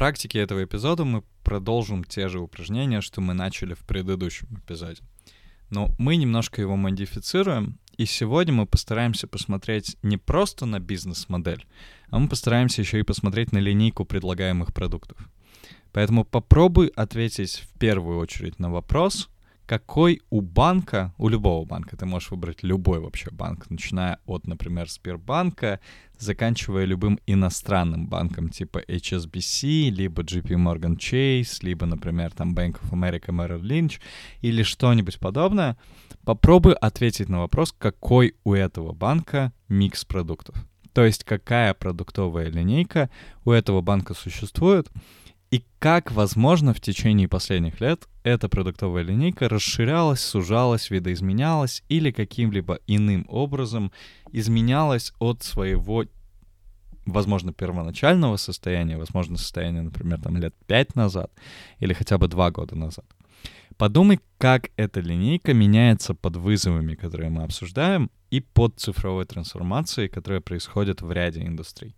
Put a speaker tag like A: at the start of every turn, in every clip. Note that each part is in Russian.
A: практике этого эпизода мы продолжим те же упражнения, что мы начали в предыдущем эпизоде. Но мы немножко его модифицируем, и сегодня мы постараемся посмотреть не просто на бизнес-модель, а мы постараемся еще и посмотреть на линейку предлагаемых продуктов. Поэтому попробуй ответить в первую очередь на вопрос, какой у банка, у любого банка, ты можешь выбрать любой вообще банк, начиная от, например, Сбербанка, заканчивая любым иностранным банком типа HSBC, либо JP Morgan Chase, либо, например, там Bank of America Merrill Lynch или что-нибудь подобное, попробуй ответить на вопрос, какой у этого банка микс продуктов. То есть какая продуктовая линейка у этого банка существует, и как, возможно, в течение последних лет эта продуктовая линейка расширялась, сужалась, видоизменялась или каким-либо иным образом изменялась от своего, возможно, первоначального состояния, возможно, состояния, например, там лет пять назад или хотя бы два года назад. Подумай, как эта линейка меняется под вызовами, которые мы обсуждаем, и под цифровой трансформацией, которая происходит в ряде индустрий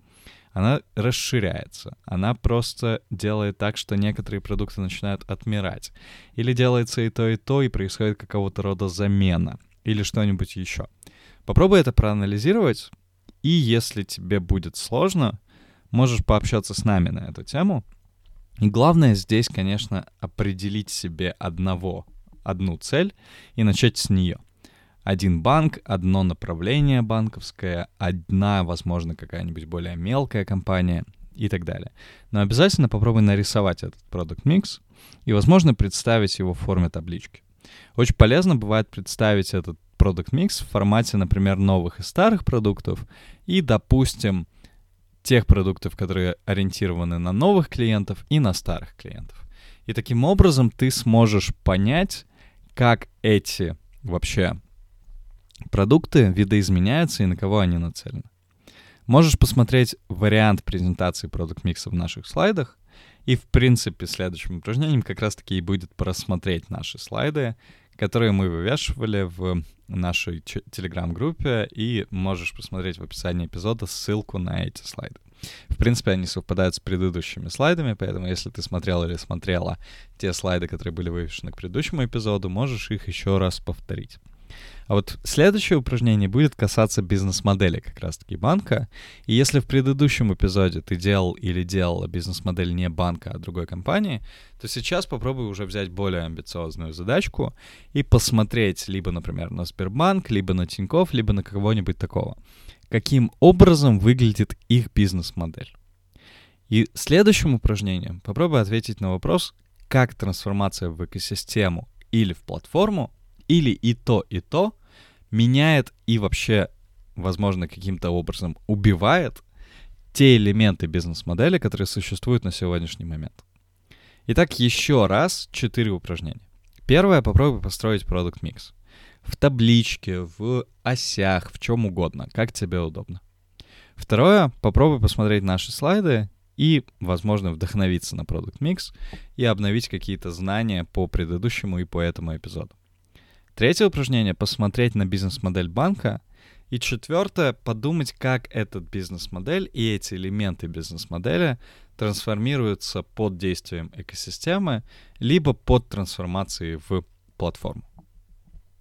A: она расширяется. Она просто делает так, что некоторые продукты начинают отмирать. Или делается и то, и то, и происходит какого-то рода замена. Или что-нибудь еще. Попробуй это проанализировать, и если тебе будет сложно, можешь пообщаться с нами на эту тему. И главное здесь, конечно, определить себе одного, одну цель и начать с нее — один банк, одно направление банковское, одна, возможно, какая-нибудь более мелкая компания и так далее. Но обязательно попробуй нарисовать этот продукт микс и, возможно, представить его в форме таблички. Очень полезно бывает представить этот продукт микс в формате, например, новых и старых продуктов и, допустим, тех продуктов, которые ориентированы на новых клиентов и на старых клиентов. И таким образом ты сможешь понять, как эти вообще продукты видоизменяются и на кого они нацелены. Можешь посмотреть вариант презентации продукт микса в наших слайдах. И, в принципе, следующим упражнением как раз-таки и будет просмотреть наши слайды, которые мы вывешивали в нашей телеграм-группе, и можешь посмотреть в описании эпизода ссылку на эти слайды. В принципе, они совпадают с предыдущими слайдами, поэтому если ты смотрел или смотрела те слайды, которые были вывешены к предыдущему эпизоду, можешь их еще раз повторить. А вот следующее упражнение будет касаться бизнес-модели как раз-таки банка. И если в предыдущем эпизоде ты делал или делала бизнес-модель не банка, а другой компании, то сейчас попробуй уже взять более амбициозную задачку и посмотреть либо, например, на Сбербанк, либо на Тинькофф, либо на кого-нибудь такого. Каким образом выглядит их бизнес-модель. И следующим упражнением попробуй ответить на вопрос, как трансформация в экосистему или в платформу или и то, и то меняет и вообще, возможно, каким-то образом убивает те элементы бизнес-модели, которые существуют на сегодняшний момент. Итак, еще раз четыре упражнения. Первое, попробуй построить продукт микс. В табличке, в осях, в чем угодно, как тебе удобно. Второе, попробуй посмотреть наши слайды и, возможно, вдохновиться на продукт микс и обновить какие-то знания по предыдущему и по этому эпизоду. Третье упражнение — посмотреть на бизнес-модель банка. И четвертое — подумать, как этот бизнес-модель и эти элементы бизнес-модели трансформируются под действием экосистемы, либо под трансформацией в платформу.